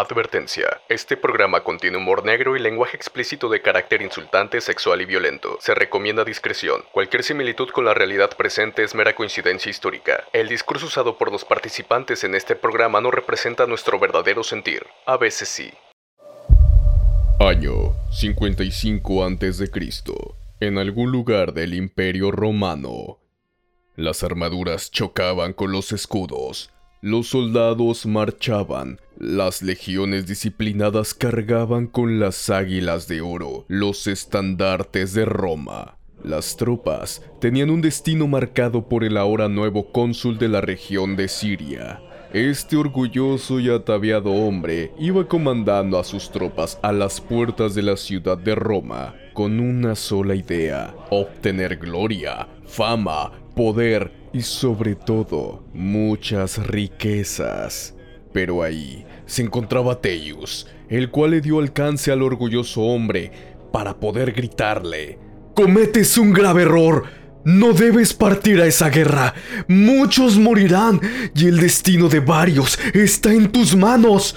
Advertencia. Este programa contiene humor negro y lenguaje explícito de carácter insultante, sexual y violento. Se recomienda discreción. Cualquier similitud con la realidad presente es mera coincidencia histórica. El discurso usado por los participantes en este programa no representa nuestro verdadero sentir. A veces sí. Año 55 a.C. En algún lugar del Imperio Romano. Las armaduras chocaban con los escudos los soldados marchaban, las legiones disciplinadas cargaban con las águilas de oro, los estandartes de Roma. Las tropas tenían un destino marcado por el ahora nuevo cónsul de la región de Siria. Este orgulloso y ataviado hombre iba comandando a sus tropas a las puertas de la ciudad de Roma con una sola idea, obtener gloria, fama, poder y sobre todo muchas riquezas. Pero ahí se encontraba Teius, el cual le dio alcance al orgulloso hombre para poder gritarle, Cometes un grave error. No debes partir a esa guerra. Muchos morirán y el destino de varios está en tus manos.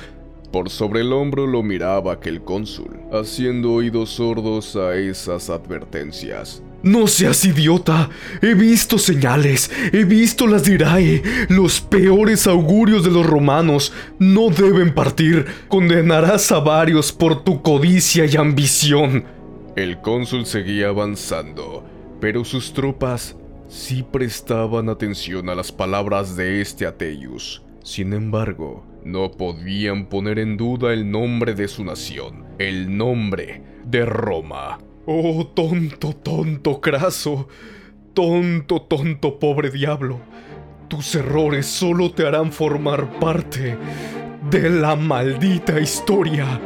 Por sobre el hombro lo miraba aquel cónsul, haciendo oídos sordos a esas advertencias. No seas idiota. He visto señales, he visto las dirae. Los peores augurios de los romanos no deben partir. Condenarás a varios por tu codicia y ambición. El cónsul seguía avanzando, pero sus tropas sí prestaban atención a las palabras de este Ateius. Sin embargo, no podían poner en duda el nombre de su nación, el nombre de Roma. Oh, tonto, tonto, craso. Tonto, tonto, pobre diablo. Tus errores solo te harán formar parte de la maldita historia.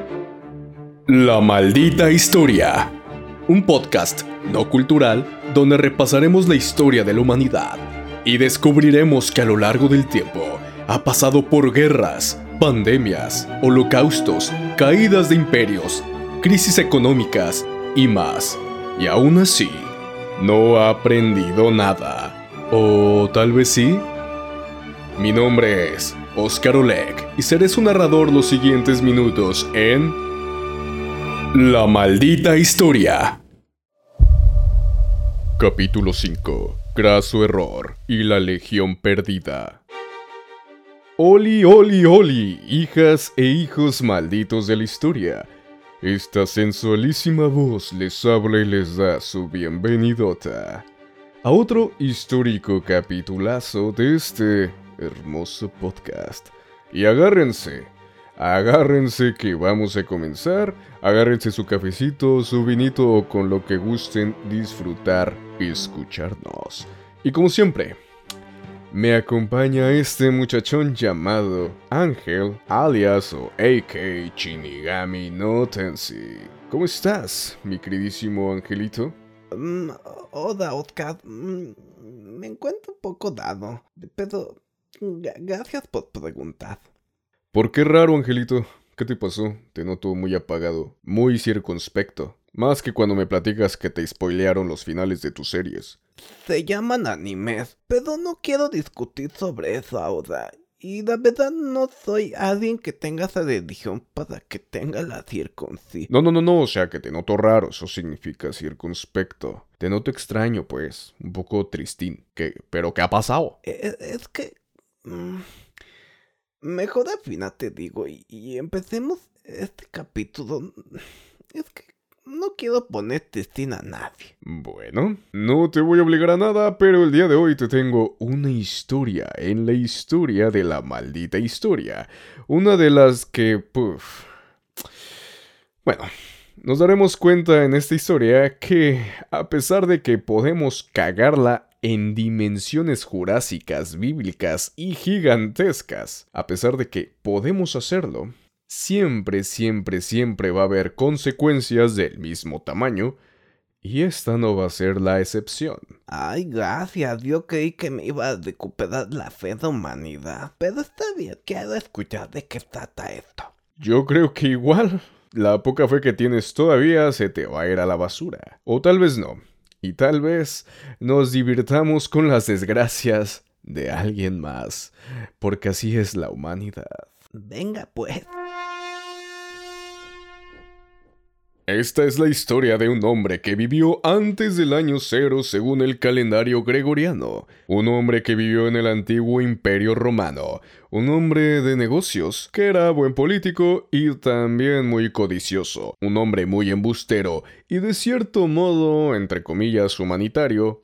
La maldita historia. Un podcast no cultural donde repasaremos la historia de la humanidad y descubriremos que a lo largo del tiempo ha pasado por guerras, pandemias, holocaustos, caídas de imperios, crisis económicas y más. Y aún así, no ha aprendido nada. ¿O tal vez sí? Mi nombre es Oscar Oleg y seré su narrador los siguientes minutos en... La maldita historia. Capítulo 5. Graso error y la legión perdida. Oli, oli, oli, hijas e hijos malditos de la historia. Esta sensualísima voz les habla y les da su bienvenidota a otro histórico capitulazo de este hermoso podcast. Y agárrense, agárrense que vamos a comenzar, agárrense su cafecito, su vinito o con lo que gusten disfrutar y escucharnos. Y como siempre, me acompaña este muchachón llamado Ángel, alias o AK Shinigami no Tensei. ¿Cómo estás, mi queridísimo Angelito? Mm, hola, Oscar. Mm, me encuentro un poco dado, pero gracias por preguntar. ¿Por qué raro, Angelito? ¿Qué te pasó? Te noto muy apagado, muy circunspecto. Más que cuando me platicas que te spoilearon los finales de tus series. Se llaman animes, pero no quiero discutir sobre eso ahora. Y la verdad no soy alguien que tenga esa religión para que tenga la circuncisión. No, no, no, no, o sea que te noto raro, eso significa circunspecto. Te noto extraño, pues, un poco tristín. ¿Qué? ¿Pero qué ha pasado? Es, es que... Mm, mejor al final te digo y, y empecemos este capítulo. Es que no quiero poner testina a nadie. Bueno, no te voy a obligar a nada, pero el día de hoy te tengo una historia en la historia de la maldita historia. Una de las que... Puff. Bueno, nos daremos cuenta en esta historia que, a pesar de que podemos cagarla en dimensiones jurásicas, bíblicas y gigantescas, a pesar de que podemos hacerlo, siempre, siempre, siempre va a haber consecuencias del mismo tamaño, y esta no va a ser la excepción. Ay, gracias, yo creí que me iba a recuperar la fe de humanidad, pero está bien, quiero escuchar de qué trata esto. Yo creo que igual, la poca fe que tienes todavía se te va a ir a la basura, o tal vez no, y tal vez nos divirtamos con las desgracias de alguien más, porque así es la humanidad. Venga pues. Esta es la historia de un hombre que vivió antes del año cero según el calendario gregoriano, un hombre que vivió en el antiguo imperio romano, un hombre de negocios, que era buen político y también muy codicioso, un hombre muy embustero y de cierto modo, entre comillas, humanitario,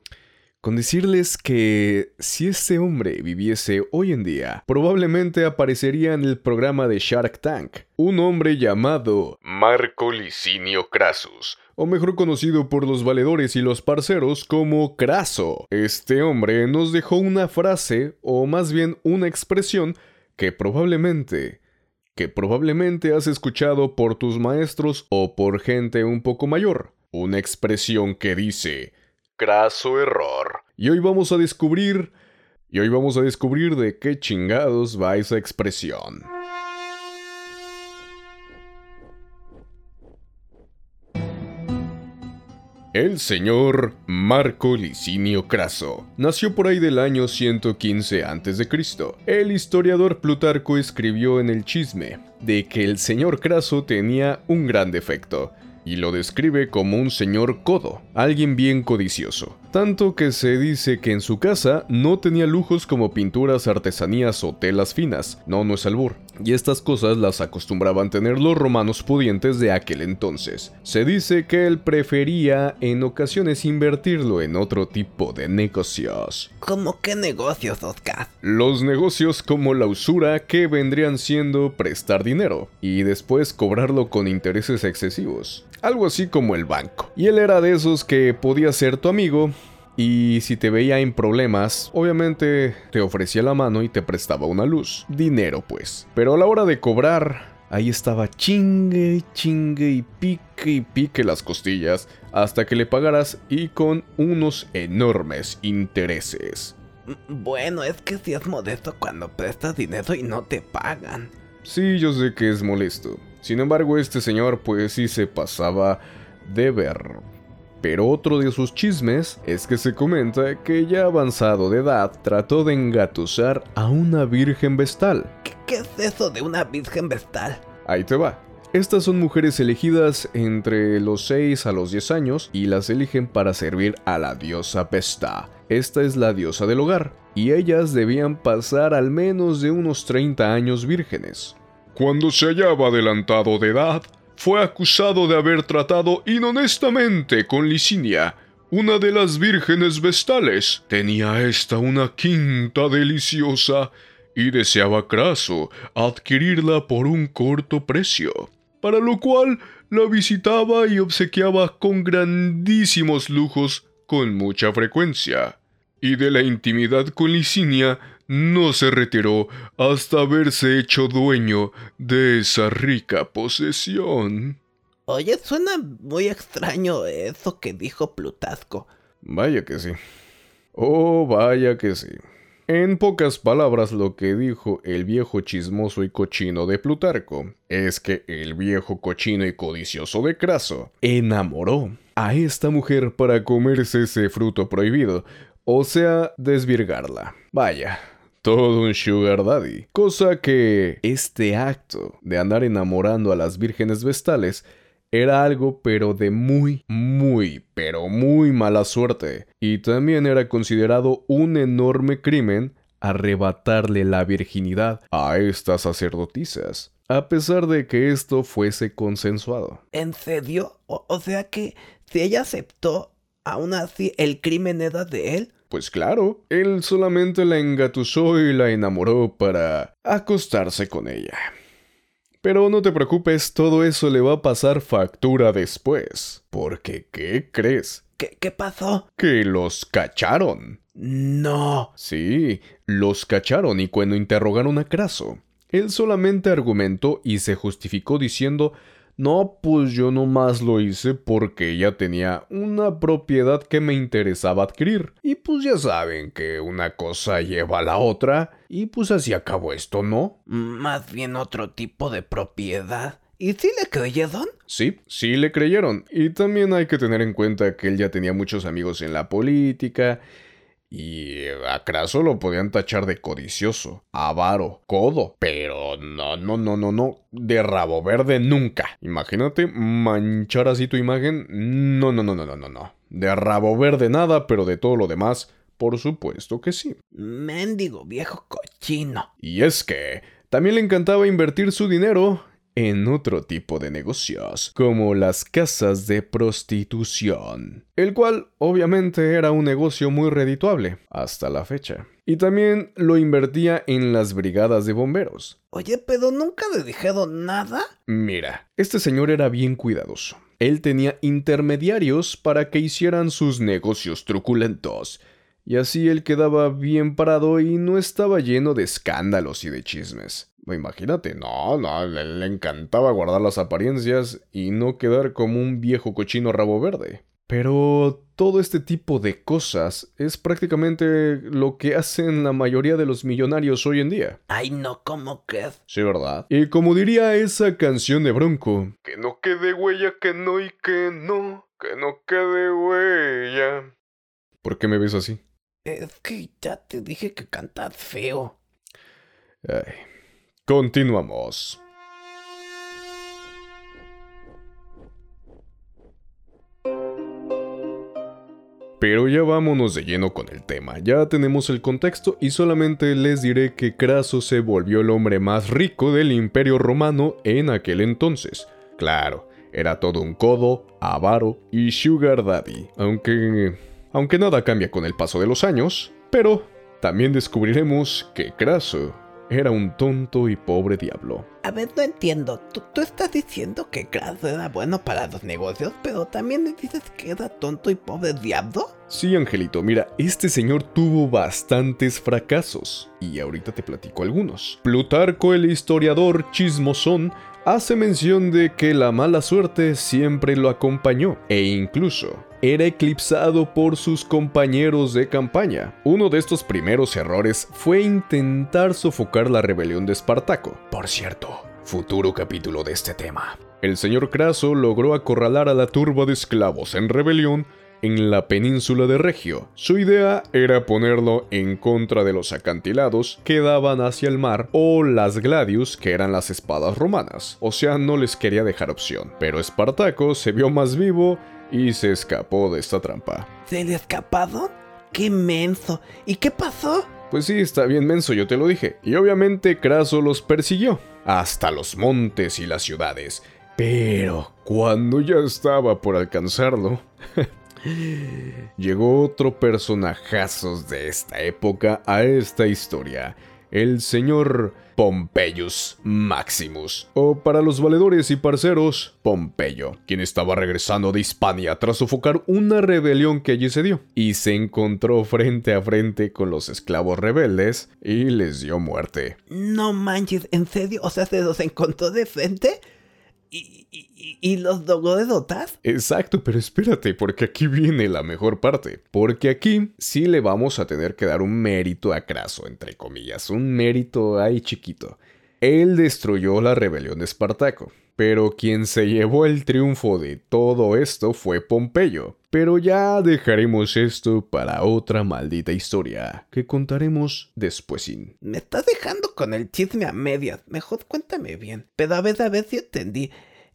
con decirles que si este hombre viviese hoy en día, probablemente aparecería en el programa de Shark Tank, un hombre llamado Marco Licinio Crassus, o mejor conocido por los valedores y los parceros como Craso. Este hombre nos dejó una frase, o más bien una expresión, que probablemente que probablemente has escuchado por tus maestros o por gente un poco mayor. Una expresión que dice, craso error. Y hoy vamos a descubrir... Y hoy vamos a descubrir de qué chingados va esa expresión. El señor Marco Licinio Craso nació por ahí del año 115 a.C. El historiador Plutarco escribió en el chisme de que el señor Craso tenía un gran defecto, y lo describe como un señor codo, alguien bien codicioso. Tanto que se dice que en su casa no tenía lujos como pinturas, artesanías o telas finas. No, no es albur. Y estas cosas las acostumbraban tener los romanos pudientes de aquel entonces. Se dice que él prefería en ocasiones invertirlo en otro tipo de negocios. ¿Cómo qué negocios, Oscar? Los negocios como la usura que vendrían siendo prestar dinero y después cobrarlo con intereses excesivos algo así como el banco. Y él era de esos que podía ser tu amigo, y si te veía en problemas, obviamente te ofrecía la mano y te prestaba una luz. Dinero, pues. Pero a la hora de cobrar, ahí estaba chingue, chingue y pique y pique las costillas hasta que le pagaras y con unos enormes intereses. Bueno, es que si es modesto cuando prestas dinero y no te pagan. Sí, yo sé que es molesto. Sin embargo, este señor pues sí se pasaba de ver. Pero otro de sus chismes es que se comenta que ya avanzado de edad trató de engatusar a una virgen vestal. ¿Qué, es eso de una virgen vestal? Ahí te va. Estas son mujeres elegidas entre los 6 a los 10 años y las eligen para servir a la diosa Vesta. Esta es la diosa del hogar, y ellas debían pasar al menos de unos 30 años vírgenes. Cuando se hallaba adelantado de edad, fue acusado de haber tratado inhonestamente con Licinia, una de las vírgenes vestales. Tenía esta una quinta deliciosa y deseaba Craso adquirirla por un corto precio, para lo cual la visitaba y obsequiaba con grandísimos lujos con mucha frecuencia. Y de la intimidad con Licinia no se retiró hasta haberse hecho dueño de esa rica posesión. Oye, suena muy extraño eso que dijo Plutarco. Vaya que sí. Oh, vaya que sí. En pocas palabras, lo que dijo el viejo chismoso y cochino de Plutarco es que el viejo cochino y codicioso de Craso enamoró a esta mujer para comerse ese fruto prohibido, o sea, desvirgarla. Vaya, todo un sugar daddy. Cosa que este acto de andar enamorando a las vírgenes vestales era algo pero de muy, muy, pero muy mala suerte. Y también era considerado un enorme crimen arrebatarle la virginidad a estas sacerdotisas, a pesar de que esto fuese consensuado. ¿En serio? O, sea que si ella aceptó, aún así el crimen era de él. Pues claro, él solamente la engatusó y la enamoró para acostarse con ella. Pero no te preocupes, todo eso le va a pasar factura después. Porque, ¿qué crees? ¿Qué, qué pasó? Que los cacharon. No. Sí, los cacharon y cuando interrogaron a Craso, él solamente argumentó y se justificó diciendo no, pues yo nomás lo hice porque ella tenía una propiedad que me interesaba adquirir. Y pues ya saben que una cosa lleva a la otra. Y pues así acabó esto, ¿no? Más bien otro tipo de propiedad. ¿Y si le creyeron? Sí, sí le creyeron. Y también hay que tener en cuenta que él ya tenía muchos amigos en la política Y a Craso lo podían tachar de codicioso, avaro, codo, pero no, no, no, no, no, de rabo verde nunca. Imagínate manchar así tu imagen. No, no, no, no, no, no, no. De rabo verde nada, pero de todo lo demás, por supuesto que sí. Mendigo viejo cochino. Y es que también le encantaba invertir su dinero en otro tipo de negocios, como las casas de prostitución, el cual obviamente era un negocio muy redituable hasta la fecha. Y también lo invertía en las brigadas de bomberos. Oye, pero nunca le dijeron nada. Mira, este señor era bien cuidadoso. Él tenía intermediarios para que hicieran sus negocios truculentos, y así él quedaba bien parado y no estaba lleno de escándalos y de chismes. Imagínate, no, no, le, encantaba guardar las apariencias y no quedar como un viejo cochino rabo verde. Pero todo este tipo de cosas es prácticamente lo que hacen la mayoría de los millonarios hoy en día. Ay, no, ¿cómo que? Sí, ¿verdad? Y como diría esa canción de Bronco, que no quede huella, que no y que no, que no quede huella. ¿Por qué me ves así? Es que ya te dije que cantas feo. Ay, Continuamos. Pero ya vámonos de lleno con el tema, ya tenemos el contexto y solamente les diré que Craso se volvió el hombre más rico del imperio romano en aquel entonces. Claro, era todo un codo, avaro y sugar daddy, aunque... aunque nada cambia con el paso de los años, pero también descubriremos que Craso era un tonto y pobre diablo. A ver, no entiendo. Tú, estás diciendo que Craso era bueno para los negocios, pero también me dices que era tonto y pobre diablo. Sí, Angelito, mira, este señor tuvo bastantes fracasos. Y ahorita te platico algunos. Plutarco, el historiador chismosón, hace mención de que la mala suerte siempre lo acompañó, e incluso era eclipsado por sus compañeros de campaña. Uno de estos primeros errores fue intentar sofocar la rebelión de Espartaco. Por cierto, futuro capítulo de este tema. El señor Craso logró acorralar a la turba de esclavos en rebelión en la península de Regio. Su idea era ponerlo en contra de los acantilados que daban hacia el mar o las gladius que eran las espadas romanas. O sea, no les quería dejar opción. Pero Espartaco se vio más vivo y se escapó de esta trampa. ¿Se le escapado? ¡Qué menso! ¿Y qué pasó? Pues sí, está bien menso, yo te lo dije. Y obviamente Craso los persiguió, hasta los montes y las ciudades. Pero cuando ya estaba por alcanzarlo, llegó otro personajazo de esta época a esta historia, el señor Pompeius Maximus, o para los valedores y parceros, Pompeyo, quien estaba regresando de Hispania tras sofocar una rebelión que allí se dio, y se encontró frente a frente con los esclavos rebeldes y les dio muerte. No manches, ¿en serio? O sea, ¿se los encontró de frente? ¿Y, los logró de? Exacto, pero espérate, porque aquí viene la mejor parte. Porque aquí sí le vamos a tener que dar un mérito a Craso, entre comillas. Un mérito ahí chiquito. Él destruyó la rebelión de Espartaco. Pero quien se llevó el triunfo de todo esto fue Pompeyo. Pero ya dejaremos esto para otra maldita historia que contaremos después. Me estás dejando con el chisme a medias. Mejor cuéntame bien. Pero a ver, a ver si entendí.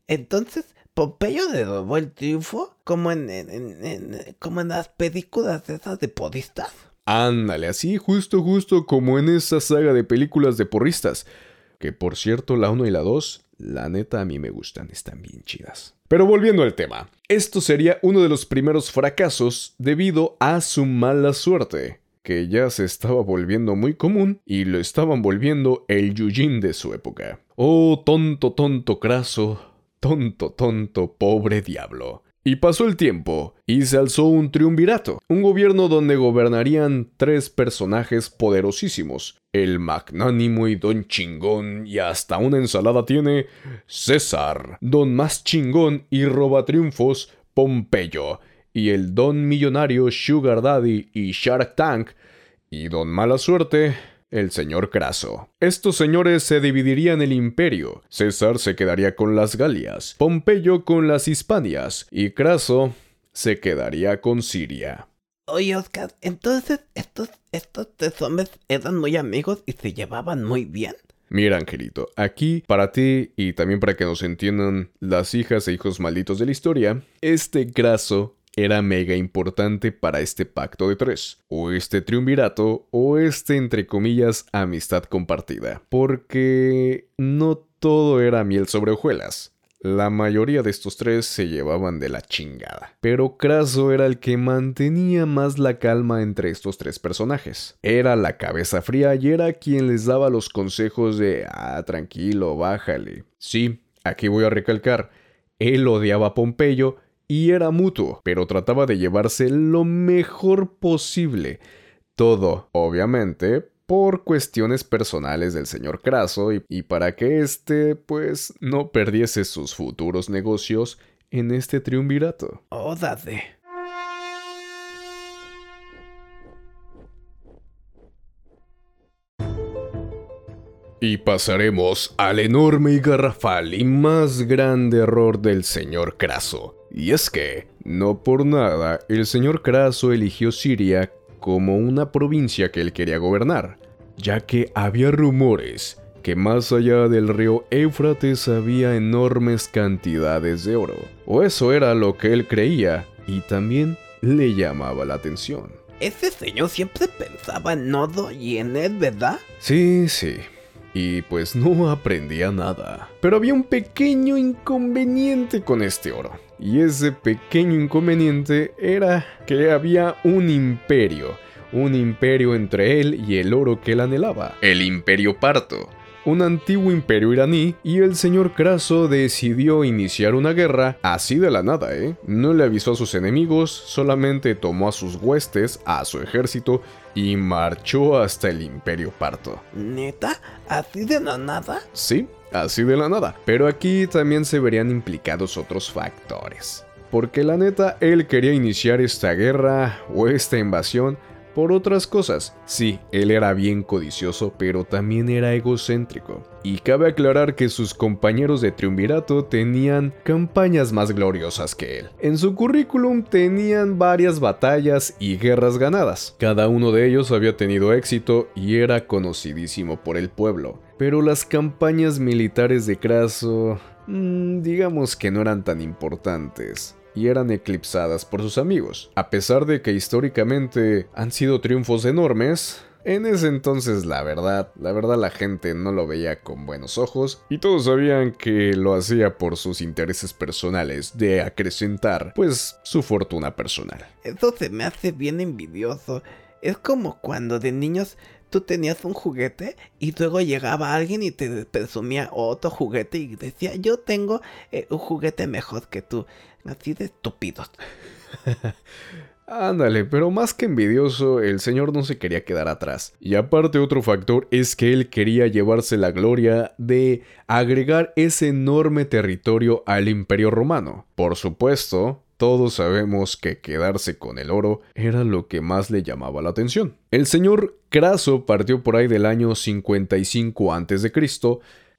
Entonces, Pompeyo le robó el triunfo como en, como en las películas esas de podistas. Ándale, así justo justo como en esa saga de películas de porristas. Que por cierto, la 1 y la 2, la neta a mí me gustan, están bien chidas. Pero volviendo al tema, esto sería uno de los primeros fracasos debido a su mala suerte, que ya se estaba volviendo muy común y lo estaban volviendo el Yujin de su época. Oh, tonto, tonto, craso, tonto, tonto, pobre diablo. Y pasó el tiempo, y se alzó un triunvirato, un gobierno donde gobernarían tres personajes poderosísimos, el magnánimo y don chingón, y hasta una ensalada tiene César, don más chingón y roba triunfos, Pompeyo, y el don millonario Sugar Daddy y Shark Tank, y don mala suerte, el señor Craso. Estos señores se dividirían el imperio. César se quedaría con las Galias, Pompeyo con las Hispanias y Craso se quedaría con Siria. Oye, Oscar, entonces estos, estos tres hombres eran muy amigos y se llevaban muy bien. Mira, Angelito, aquí para ti y también para que nos entiendan las hijas e hijos malditos de la historia, este graso era mega importante para este pacto de tres, o este triunvirato, o este entre comillas amistad compartida, porque no todo era miel sobre hojuelas. La mayoría de estos tres se llevaban de la chingada, pero Craso era el que mantenía más la calma entre estos tres personajes. Era la cabeza fría y era quien les daba los consejos de, ah, tranquilo, bájale. Sí, aquí voy a recalcar, él odiaba a Pompeyo y era mutuo, pero trataba de llevarse lo mejor posible. Todo, obviamente, por cuestiones personales del señor Craso y, para que éste, pues, no perdiese sus futuros negocios en este triunvirato. Oh, date. Y pasaremos al enorme y garrafal y más grande error del señor Craso. Y es que, no por nada, el señor Craso eligió Siria como una provincia que él quería gobernar, ya que había rumores que más allá del río Éufrates había enormes cantidades de oro. O eso era lo que él creía, y también le llamaba la atención. Ese señor siempre pensaba en Nodo y en él, ¿verdad? Sí, sí y pues no aprendía nada. Pero había un pequeño inconveniente con este oro. Y ese pequeño inconveniente era que había un imperio, un imperio entre él y el oro que él anhelaba, el imperio parto un antiguo imperio iraní, y el señor Craso decidió iniciar una guerra así de la nada, ¿eh? No le avisó a sus enemigos, solamente tomó a sus huestes, a su ejército, y marchó hasta el imperio parto. ¿Neta? ¿Así de la nada? Sí, así de la nada. Pero aquí también se verían implicados otros factores. Porque la neta, él quería iniciar esta guerra o esta invasión por otras cosas. Sí, él era bien codicioso, pero también era egocéntrico. Y cabe aclarar que sus compañeros de triunvirato tenían campañas más gloriosas que él. En su currículum tenían varias batallas y guerras ganadas. Cada uno de ellos había tenido éxito y era conocidísimo por el pueblo. Pero las campañas militares de Craso, mm, digamos que no eran tan importantes y eran eclipsadas por sus amigos. A pesar de que históricamente han sido triunfos enormes, en ese entonces la verdad, la verdad la gente no lo veía con buenos ojos y todos sabían que lo hacía por sus intereses personales de acrecentar pues su fortuna personal. Eso se me hace bien envidioso. Es como cuando de niños tú tenías un juguete y luego llegaba alguien y te presumía otro juguete y decía yo tengo eh, un juguete mejor que tú. Así de estúpidos. Ándale, pero más que envidioso, el señor no se quería quedar atrás. Y aparte otro factor es que él quería llevarse la gloria de agregar ese enorme territorio al imperio romano. Por supuesto, todos sabemos que quedarse con el oro era lo que más le llamaba la atención. El señor Craso partió por ahí del año 55 a.C.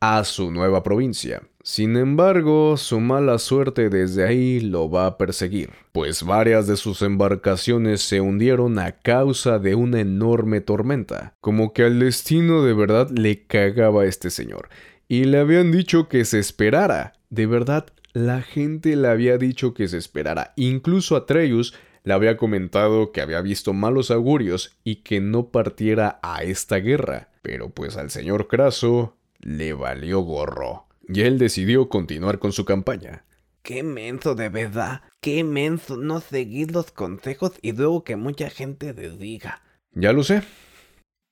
a su nueva provincia. Sin embargo, su mala suerte desde ahí lo va a perseguir, pues varias de sus embarcaciones se hundieron a causa de una enorme tormenta, como que al destino de verdad le cagaba a este señor, y le habían dicho que se esperara. De verdad, la gente le había dicho que se esperara, incluso Atreus le había comentado que había visto malos augurios y que no partiera a esta guerra, pero pues al señor Craso le valió gorro y él decidió continuar con su campaña. Qué menso de verdad, qué menso no seguir los consejos y luego que mucha gente les diga. Ya lo sé.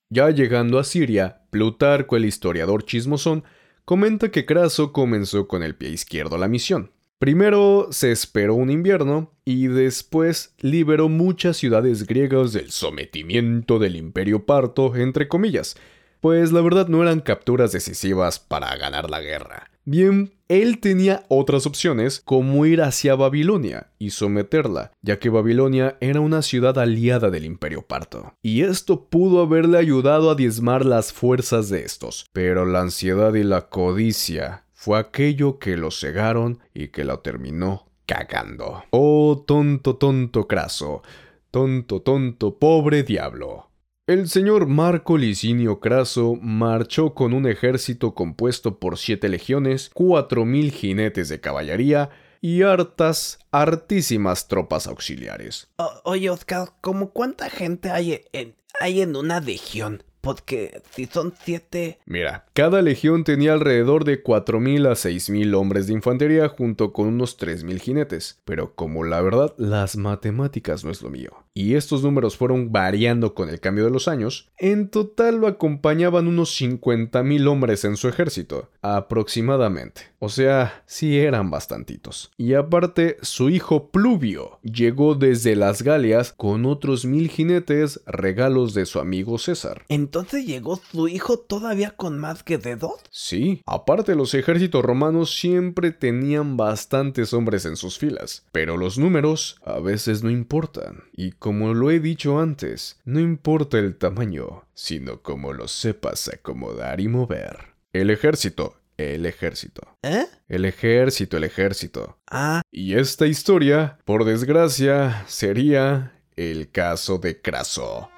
Ya llegando a Siria, Plutarco, el historiador chismosón, comenta que Craso comenzó con el pie izquierdo la misión. Primero se esperó un invierno y después liberó muchas ciudades griegas del sometimiento del imperio parto, entre comillas, pues la verdad no eran capturas decisivas para ganar la guerra. Bien, él tenía otras opciones como ir hacia Babilonia y someterla, ya que Babilonia era una ciudad aliada del imperio parto. Y esto pudo haberle ayudado a diezmar las fuerzas de estos, pero la ansiedad y la codicia fue aquello que lo cegaron y que lo terminó cagando. Oh, tonto, tonto Craso. tonto, tonto, pobre diablo. El señor Marco Licinio Craso marchó con un ejército compuesto por siete legiones, cuatro mil jinetes de caballería y hartas, hartísimas tropas auxiliares. oye, Oscar, ¿cómo cuánta gente hay en, hay en una legión? Porque si son siete... Mira, cada legión tenía alrededor de 4.000 a 6.000 hombres de infantería junto con unos 3.000 jinetes. Pero como la verdad, las matemáticas no es lo mío y estos números fueron variando con el cambio de los años, en total lo acompañaban unos 50.000 hombres en su ejército, aproximadamente. O sea, sí eran bastantitos. Y aparte, su hijo Pluvio llegó desde las Galias con otros mil jinetes, regalos de su amigo César. ¿Entonces llegó su hijo todavía con más que dedos? Sí, aparte los ejércitos romanos siempre tenían bastantes hombres en sus filas, pero los números a veces no importan. Y como lo he dicho antes, no importa el tamaño, sino cómo lo sepas acomodar y mover. El ejército, el ejército. ¿Eh? El ejército, el ejército. Ah. Y esta historia, por desgracia, sería el caso de Craso.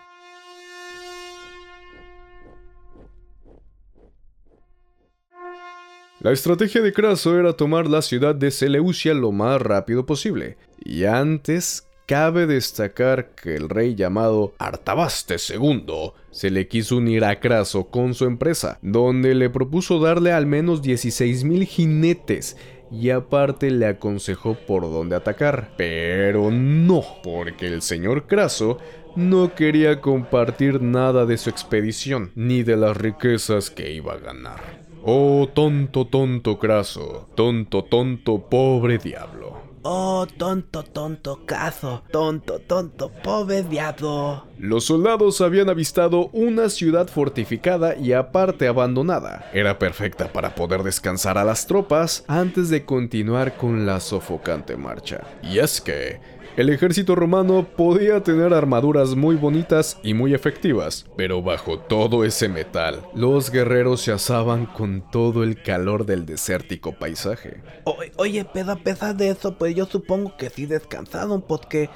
La estrategia de Craso era tomar la ciudad de Seleucia lo más rápido posible, y antes Cabe destacar que el rey llamado Artabaste II se le quiso unir a Craso con su empresa, donde le propuso darle al menos 16.000 jinetes y aparte le aconsejó por dónde atacar. Pero no, porque el señor Craso no quería compartir nada de su expedición, ni de las riquezas que iba a ganar. Oh, tonto, tonto Craso, tonto, tonto, pobre diablo. Oh, tonto, tonto, caso, tonto, tonto, pobre diablo. Los soldados habían avistado una ciudad fortificada y aparte abandonada. Era perfecta para poder descansar a las tropas antes de continuar con la sofocante marcha. Y es que el ejército romano podía tener armaduras muy bonitas y muy efectivas, pero bajo todo ese metal, los guerreros se asaban con todo el calor del desértico paisaje. oye, pero a pesar de eso, pues yo supongo que sí descansaron, porque,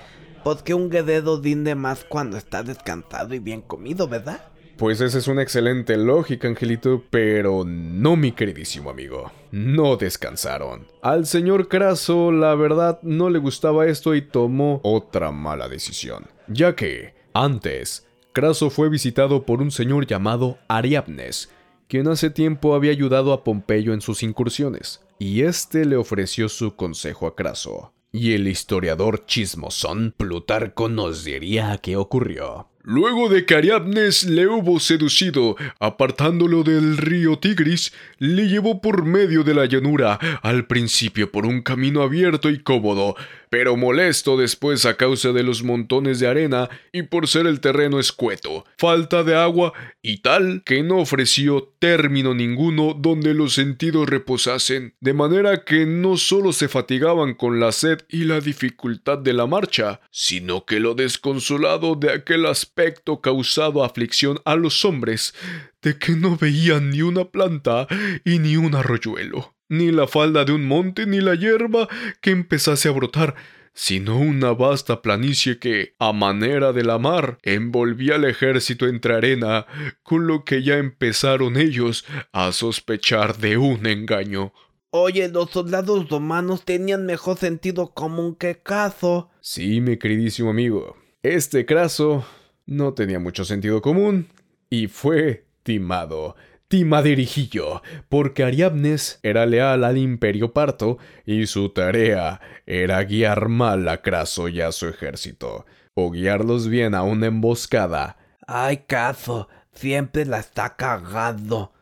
porque un guerrero rinde más cuando está descansado y bien comido, ¿verdad? Pues esa es una excelente lógica, Angelito, pero no, mi queridísimo amigo. No descansaron. Al señor Craso, la verdad, no le gustaba esto y tomó otra mala decisión. Ya que, antes, Craso fue visitado por un señor llamado Ariadnes, quien hace tiempo había ayudado a Pompeyo en sus incursiones, y este le ofreció su consejo a Craso. Y el historiador chismosón Plutarco nos diría qué ocurrió. Luego de que Ariadnes le hubo seducido, apartándolo del río Tigris, le llevó por medio de la llanura, al principio por un camino abierto y cómodo, pero molesto después a causa de los montones de arena y por ser el terreno escueto, falta de agua y tal que no ofreció término ninguno donde los sentidos reposasen, de manera que no solo se fatigaban con la sed y la dificultad de la marcha, sino que lo desconsolado de aquel aspecto causado aflicción a los hombres, de que no veían ni una planta y ni un arroyuelo ni la falda de un monte, ni la hierba que empezase a brotar, sino una vasta planicie que, a manera de la mar, envolvía al ejército entre arena, con lo que ya empezaron ellos a sospechar de un engaño. Oye, los soldados romanos tenían mejor sentido común que Caso. Sí, mi queridísimo amigo. Este Craso no tenía mucho sentido común y fue timado Timaderijillo, porque Ariadnes era leal al imperio parto y su tarea era guiar mal a Craso y a su ejército, o guiarlos bien a una emboscada. Ay, caso, siempre la está cagando.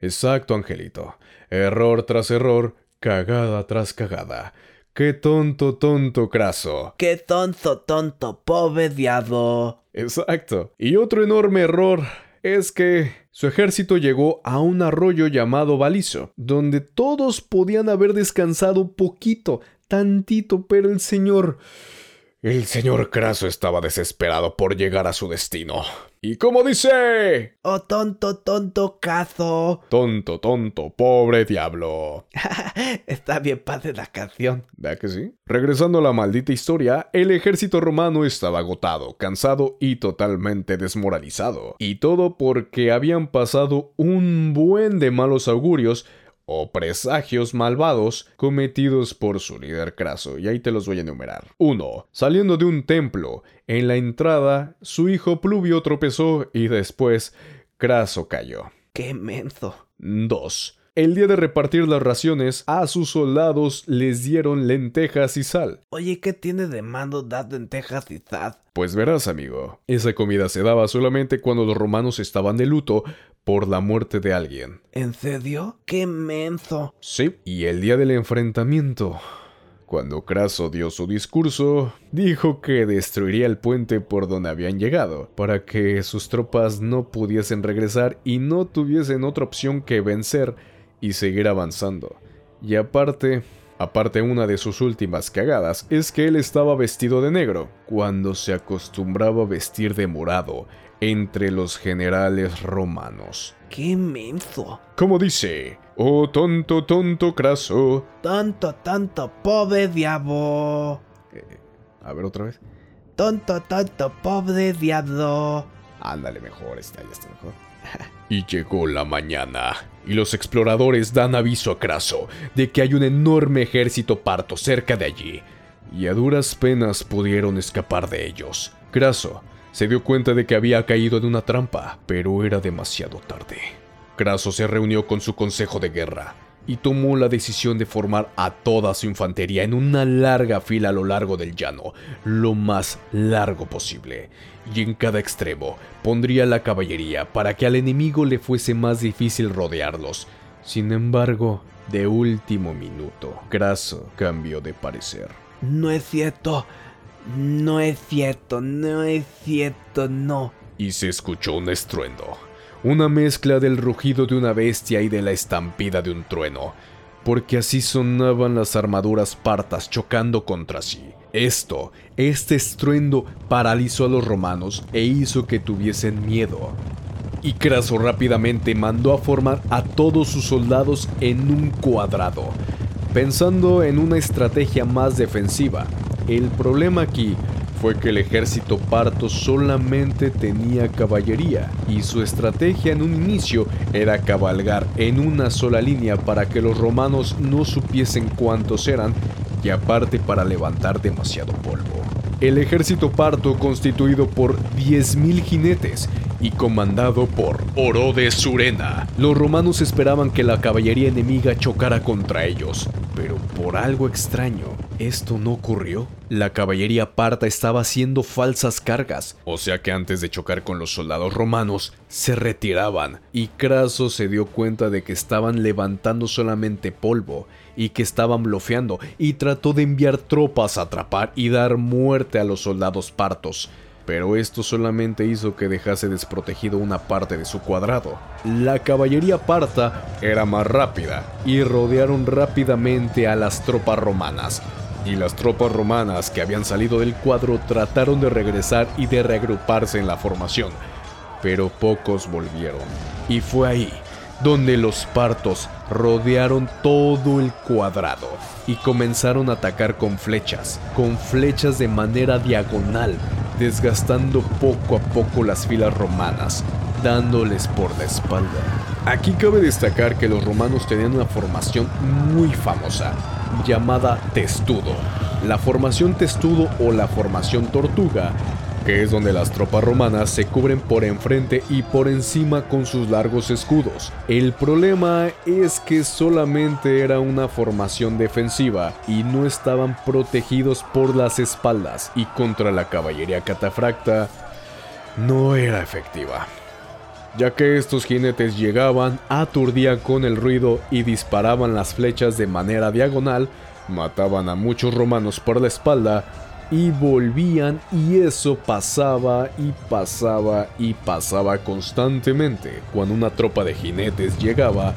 Exacto, Angelito. Error tras error, cagada tras cagada. ¡Qué tonto, tonto, Craso! ¡Qué tonto, tonto, pobre diablo! Exacto. Y otro enorme error es que su ejército llegó a un arroyo llamado Balizo, donde todos podían haber descansado poquito, tantito, pero el señor... El señor Craso estaba desesperado por llegar a su destino. ¿Y cómo dice? Oh, tonto, tonto, cazo. Tonto, tonto, pobre diablo. Está bien padre la canción. ¿Vea que sí? Regresando a la maldita historia, el ejército romano estaba agotado, cansado y totalmente desmoralizado. Y todo porque habían pasado un buen de malos augurios o presagios malvados cometidos por su líder Craso, y ahí te los voy a enumerar. 1. Saliendo de un templo, en la entrada, su hijo Pluvio tropezó y después Craso cayó. ¡Qué menso! 2. El día de repartir las raciones, a sus soldados les dieron lentejas y sal. Oye, ¿qué tiene de mando dar lentejas y sal? Pues verás, amigo, esa comida se daba solamente cuando los romanos estaban de luto por la muerte de alguien. ¿En serio? ¡Qué menso! Sí, y el día del enfrentamiento, cuando Craso dio su discurso, dijo que destruiría el puente por donde habían llegado, para que sus tropas no pudiesen regresar y no tuviesen otra opción que vencer y seguir avanzando. Y aparte, aparte una de sus últimas cagadas es que él estaba vestido de negro, cuando se acostumbraba a vestir de morado entre los generales romanos. ¡Qué menso! Como dice, oh tonto, tonto, craso. Tonto, tonto, pobre diablo. Eh, a ver otra vez. Tonto, tonto, pobre diablo. Ándale mejor, está, ya está mejor. y llegó la mañana, y los exploradores dan aviso a Craso de que hay un enorme ejército parto cerca de allí, y a duras penas pudieron escapar de ellos. Craso se dio cuenta de que había caído en una trampa, pero era demasiado tarde. Craso se reunió con su consejo de guerra y tomó la decisión de formar a toda su infantería en una larga fila a lo largo del llano, lo más largo posible, y en cada extremo pondría la caballería para que al enemigo le fuese más difícil rodearlos. Sin embargo, de último minuto, Craso cambió de parecer. No es cierto, no es cierto, no es cierto, no. Y se escuchó un estruendo, una mezcla del rugido de una bestia y de la estampida de un trueno, porque así sonaban las armaduras partas chocando contra sí. Esto, este estruendo, paralizó a los romanos e hizo que tuviesen miedo. Y Craso rápidamente mandó a formar a todos sus soldados en un cuadrado, pensando en una estrategia más defensiva. El problema aquí fue que el ejército parto solamente tenía caballería y su estrategia en un inicio era cabalgar en una sola línea para que los romanos no supiesen cuántos eran y aparte para levantar demasiado polvo. El ejército parto constituido por 10.000 jinetes y comandado por Oro de Surena. Los romanos esperaban que la caballería enemiga chocara contra ellos, pero por algo extraño, esto no ocurrió. La caballería parta estaba haciendo falsas cargas, o sea que antes de chocar con los soldados romanos, se retiraban, y Craso se dio cuenta de que estaban levantando solamente polvo, y que estaban bloqueando, y trató de enviar tropas a atrapar y dar muerte a los soldados partos pero esto solamente hizo que dejase desprotegido una parte de su cuadrado. La caballería parta era más rápida y rodearon rápidamente a las tropas romanas. Y las tropas romanas que habían salido del cuadro trataron de regresar y de reagruparse en la formación, pero pocos volvieron. Y fue ahí donde los partos rodearon todo el cuadrado y comenzaron a atacar con flechas, con flechas de manera diagonal, desgastando poco a poco las filas romanas, dándoles por la espalda. Aquí cabe destacar que los romanos tenían una formación muy famosa, llamada testudo. La formación testudo o la formación tortuga que es donde las tropas romanas se cubren por enfrente y por encima con sus largos escudos. El problema es que solamente era una formación defensiva y no estaban protegidos por las espaldas y contra la caballería catafracta no era efectiva. Ya que estos jinetes llegaban, aturdían con el ruido y disparaban las flechas de manera diagonal, mataban a muchos romanos por la espalda y volvían y eso pasaba y pasaba y pasaba constantemente. Cuando una tropa de jinetes llegaba,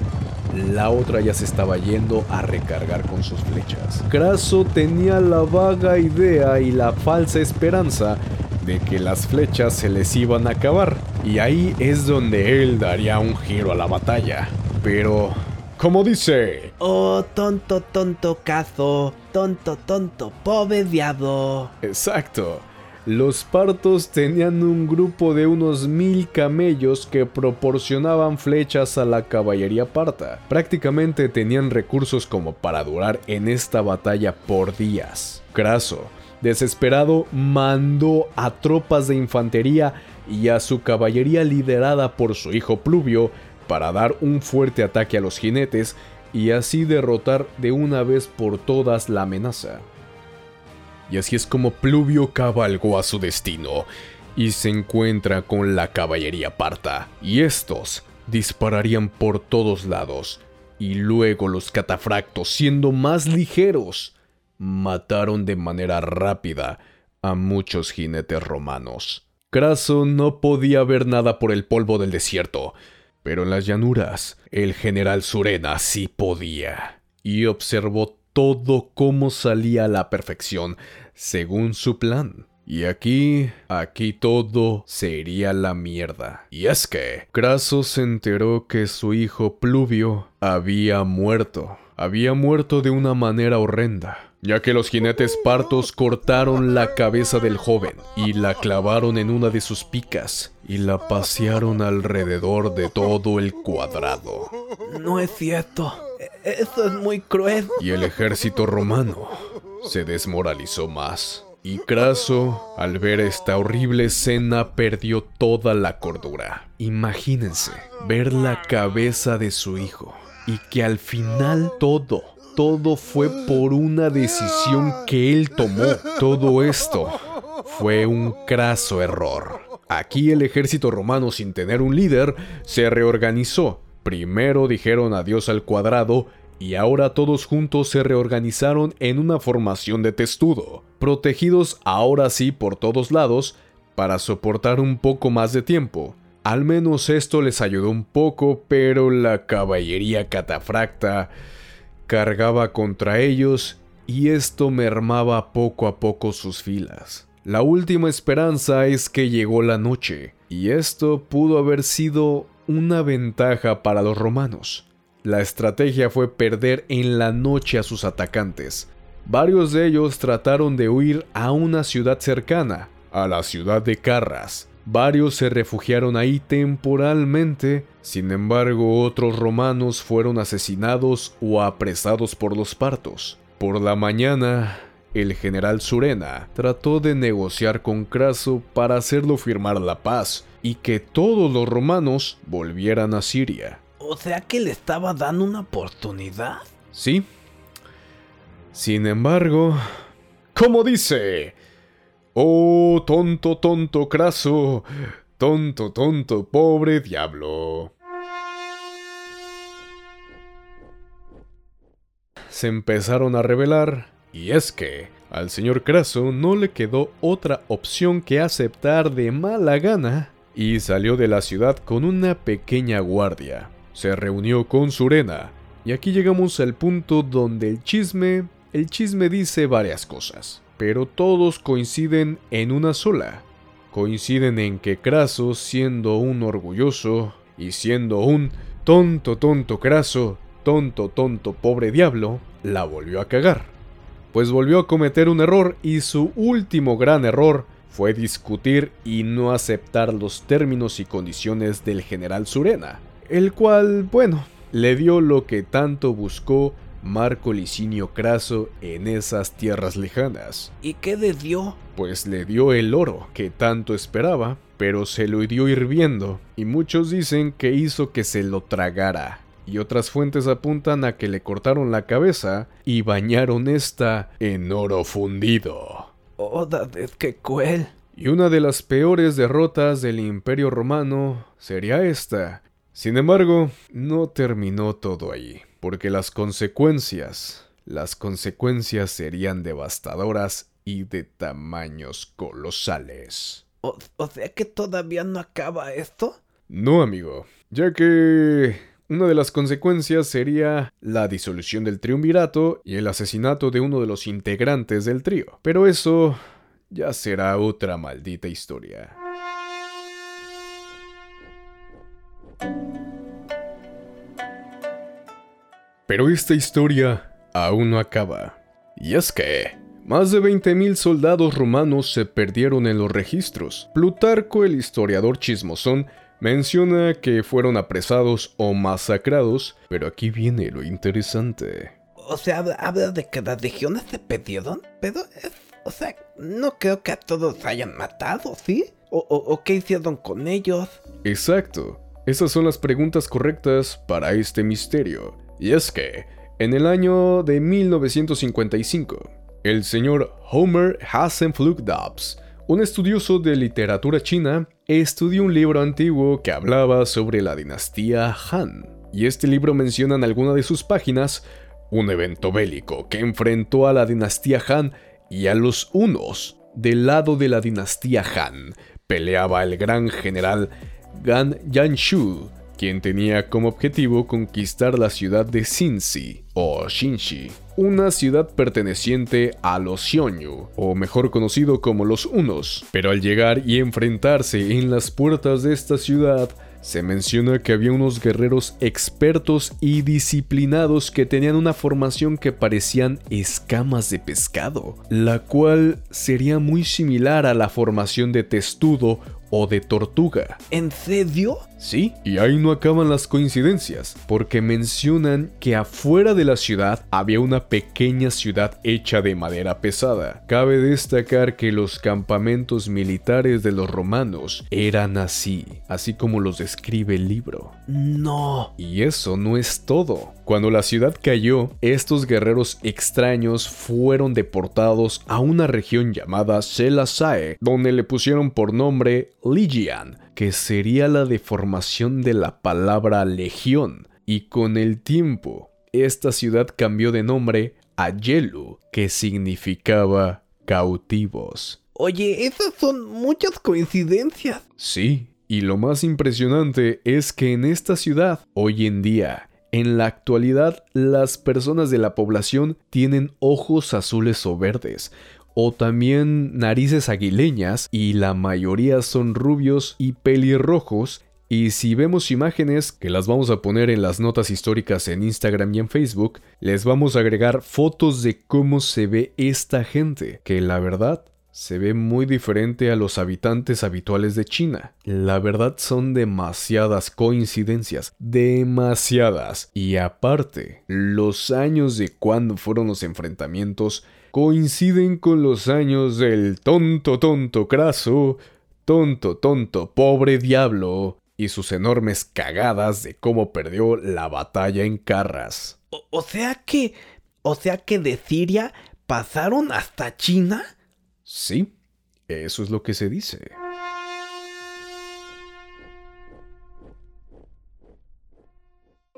la otra ya se estaba yendo a recargar con sus flechas. Craso tenía la vaga idea y la falsa esperanza de que las flechas se les iban a acabar, y ahí es donde él daría un giro a la batalla. Pero, como dice... Oh, tonto, tonto cazo, tonto, tonto, pobre diablo. Exacto. Los partos tenían un grupo de unos mil camellos que proporcionaban flechas a la caballería parta. Prácticamente tenían recursos como para durar en esta batalla por días. Craso, desesperado, mandó a tropas de infantería y a su caballería liderada por su hijo Pluvio para dar un fuerte ataque a los jinetes y así derrotar de una vez por todas la amenaza. Y así es como Pluvio cabalgó a su destino y se encuentra con la caballería parta, y estos dispararían por todos lados, y luego los catafractos, siendo más ligeros, mataron de manera rápida a muchos jinetes romanos. Craso no podía ver nada por el polvo del desierto, pero en las llanuras el general Surena sí podía, y observó todo cómo salía a la perfección, según su plan. Y aquí, aquí todo sería la mierda. Y es que Craso se enteró que su hijo Pluvio había muerto. Había muerto de una manera horrenda, ya que los jinetes partos cortaron la cabeza del joven y la clavaron en una de sus picas y la pasearon alrededor de todo el cuadrado. No es cierto. E- Eso es muy cruel. Y el ejército romano se desmoralizó más. Y Craso, al ver esta horrible escena, perdió toda la cordura. Imagínense ver la cabeza de su hijo y que al final todo, todo fue por una decisión que él tomó. Todo esto fue un craso error. Aquí el ejército romano, sin tener un líder, se reorganizó. Primero dijeron adiós al cuadrado y ahora todos juntos se reorganizaron en una formación de testudo, protegidos ahora sí por todos lados para soportar un poco más de tiempo. Al menos esto les ayudó un poco, pero la caballería catafracta cargaba contra ellos y esto mermaba poco a poco sus filas. La última esperanza es que llegó la noche, y esto pudo haber sido una ventaja para los romanos. La estrategia fue perder en la noche a sus atacantes. Varios de ellos trataron de huir a una ciudad cercana, a la ciudad de Carras. Varios se refugiaron ahí temporalmente, sin embargo otros romanos fueron asesinados o apresados por los partos. Por la mañana, el general Surena trató de negociar con Craso para hacerlo firmar la paz y que todos los romanos volvieran a Siria. O sea que le estaba dando una oportunidad. Sí. Sin embargo, como dice, oh tonto, tonto, Craso, tonto, tonto, pobre diablo. Se empezaron a rebelar, y es que al señor Craso no le quedó otra opción que aceptar de mala gana, y salió de la ciudad con una pequeña guardia. Se reunió con Surena, y aquí llegamos al punto donde el chisme, el chisme dice varias cosas, pero todos coinciden en una sola. Coinciden en que Craso, siendo un orgulloso y siendo un tonto, tonto Craso, tonto, tonto, pobre diablo, la volvió a cagar. Pues volvió a cometer un error y su último gran error fue discutir y no aceptar los términos y condiciones del general Surena, el cual, bueno, le dio lo que tanto buscó Marco Licinio Craso en esas tierras lejanas. ¿Y qué le dio? Pues le dio el oro que tanto esperaba, pero se lo dio hirviendo, y muchos dicen que hizo que se lo tragara. Y otras fuentes apuntan a que le cortaron la cabeza y bañaron esta en oro fundido. Oh, David, qué cruel. Y una de las peores derrotas del Imperio Romano sería esta. Sin embargo, no terminó todo ahí, porque las consecuencias, las consecuencias serían devastadoras y de tamaños colosales. O, o sea que todavía no acaba esto. No, amigo, ya que Una de las consecuencias sería la disolución del triunvirato y el asesinato de uno de los integrantes del trío. Pero eso ya será otra maldita historia. Pero esta historia aún no acaba. Y es que, más de 20.000 soldados romanos se perdieron en los registros. Plutarco, el historiador chismosón, menciona que fueron apresados o masacrados, pero aquí viene lo interesante. O sea, habla, de que las legiones se perdieron, pero es, o sea, no creo que a todos hayan matado, ¿sí? ¿O, o qué hicieron con ellos? Exacto. Esas son las preguntas correctas para este misterio. Y es que, en el año de 1955, el señor Homer Hasenflug-Dobbs, un estudioso de literatura china, estudió un libro antiguo que hablaba sobre la dinastía Han. Y este libro menciona en alguna de sus páginas un evento bélico que enfrentó a la dinastía Han y a los Hunos. Del lado de la dinastía Han peleaba el gran general Gan Yanshu, quien tenía como objetivo conquistar la ciudad de Xinxi o Xinxi, una ciudad perteneciente a los Xiongnu, o mejor conocido como los Hunos. Pero al llegar y enfrentarse en las puertas de esta ciudad, se menciona que había unos guerreros expertos y disciplinados que tenían una formación que parecían escamas de pescado, la cual sería muy similar a la formación de testudo o de tortuga. ¿En serio? Sí, y ahí no acaban las coincidencias, porque mencionan que afuera de la ciudad había una pequeña ciudad hecha de madera pesada. Cabe destacar que los campamentos militares de los romanos eran así, así como los describe el libro. No. Y eso no es todo. Cuando la ciudad cayó, estos guerreros extraños fueron deportados a una región llamada Selasae, donde le pusieron por nombre Ligian, que sería la deformación de la palabra legión, y con el tiempo, esta ciudad cambió de nombre a Yelu, que significaba cautivos. Oye, esas son muchas coincidencias. Sí, y lo más impresionante es que en esta ciudad, hoy en día, en la actualidad, las personas de la población tienen ojos azules o verdes, o también narices aguileñas y la mayoría son rubios y pelirrojos y si vemos imágenes, que las vamos a poner en las notas históricas en Instagram y en Facebook, les vamos a agregar fotos de cómo se ve esta gente, que la verdad se ve muy diferente a los habitantes habituales de China. La verdad son demasiadas coincidencias, demasiadas. Y aparte, los años de cuando fueron los enfrentamientos coinciden con los años del tonto tonto craso, tonto tonto pobre diablo y sus enormes cagadas de cómo perdió la batalla en Carras. O, sea que... O sea que de Siria pasaron hasta China. Sí, eso es lo que se dice.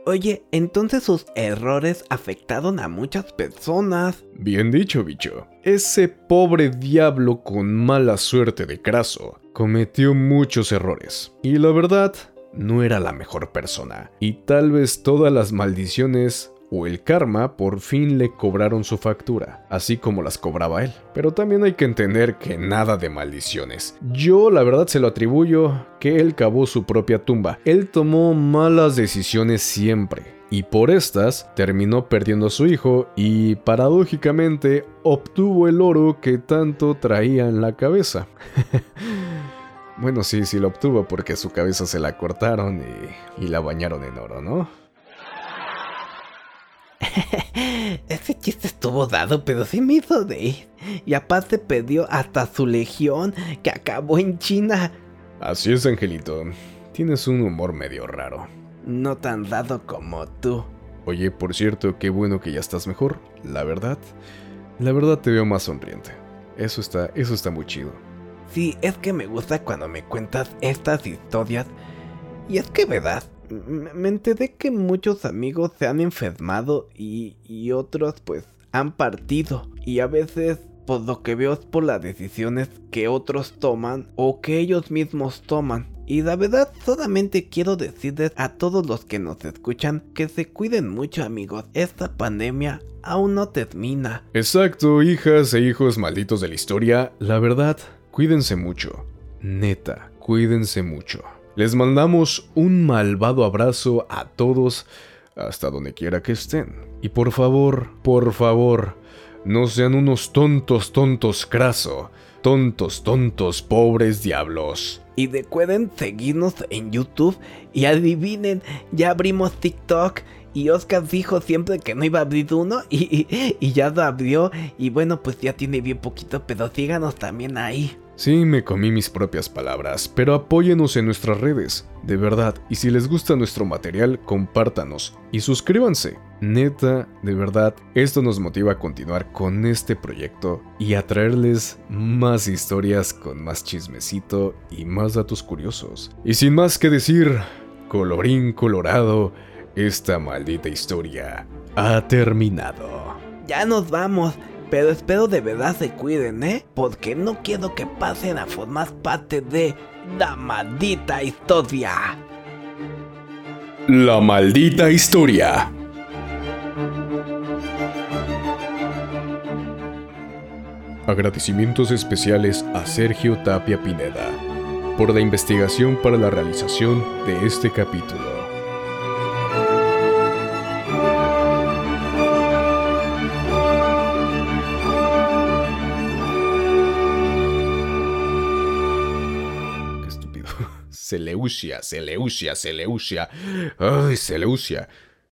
Oye, entonces sus errores afectaron a muchas personas. Bien dicho, bicho. Ese pobre diablo con mala suerte de Craso cometió muchos errores. Y la verdad, no era la mejor persona. Y tal vez todas las maldiciones o el karma por fin le cobraron su factura, así como las cobraba él. Pero también hay que entender que nada de maldiciones. Yo la verdad se lo atribuyo que él cavó su propia tumba. Él tomó malas decisiones siempre. Y por estas terminó perdiendo a su hijo y paradójicamente obtuvo el oro que tanto traía en la cabeza. bueno, sí, sí lo obtuvo porque su cabeza se la cortaron y, y la bañaron en oro, ¿no? Ese chiste estuvo dado, pero sí me hizo de. Y aparte perdió hasta su legión que acabó en China. Así es, Angelito. Tienes un humor medio raro. No tan dado como tú. Oye, por cierto, qué bueno que ya estás mejor. La verdad, la verdad te veo más sonriente. Eso está, eso está muy chido. Sí, es que me gusta cuando me cuentas estas historias. Y es que, ¿verdad? Me enteré que muchos amigos se han enfermado y, otros pues han partido. Y a veces por lo que veo es por las decisiones que otros toman o que ellos mismos toman. Y la verdad, solamente quiero decirles a todos los que nos escuchan que se cuiden mucho amigos. Esta pandemia aún no termina. Exacto, hijas e hijos malditos de la historia, la verdad, cuídense mucho. Neta, cuídense mucho. Les mandamos un malvado abrazo a todos hasta donde quiera que estén. Y por favor, por favor, no sean unos tontos, tontos craso. Tontos, tontos, pobres diablos. Y recuerden seguirnos en YouTube y adivinen, ya abrimos TikTok y Oscar dijo siempre que no iba a abrir uno y, y, ya lo abrió y bueno pues ya tiene bien poquito pero síganos también ahí. Sí, me comí mis propias palabras, pero apóyenos en nuestras redes, de verdad, y si les gusta nuestro material, compártanos y suscríbanse. Neta, de verdad, esto nos motiva a continuar con este proyecto y a traerles más historias con más chismecito y más datos curiosos. Y sin más que decir, colorín colorado, esta maldita historia ha terminado. Ya nos vamos. Pero espero de verdad se cuiden, ¿eh? Porque no quiero que pasen a formar parte de la maldita historia. La maldita historia. Agradecimientos especiales a Sergio Tapia Pineda por la investigación para la realización de este capítulo. Seleucia, Seleucia, Seleucia. Ay, Seleucia.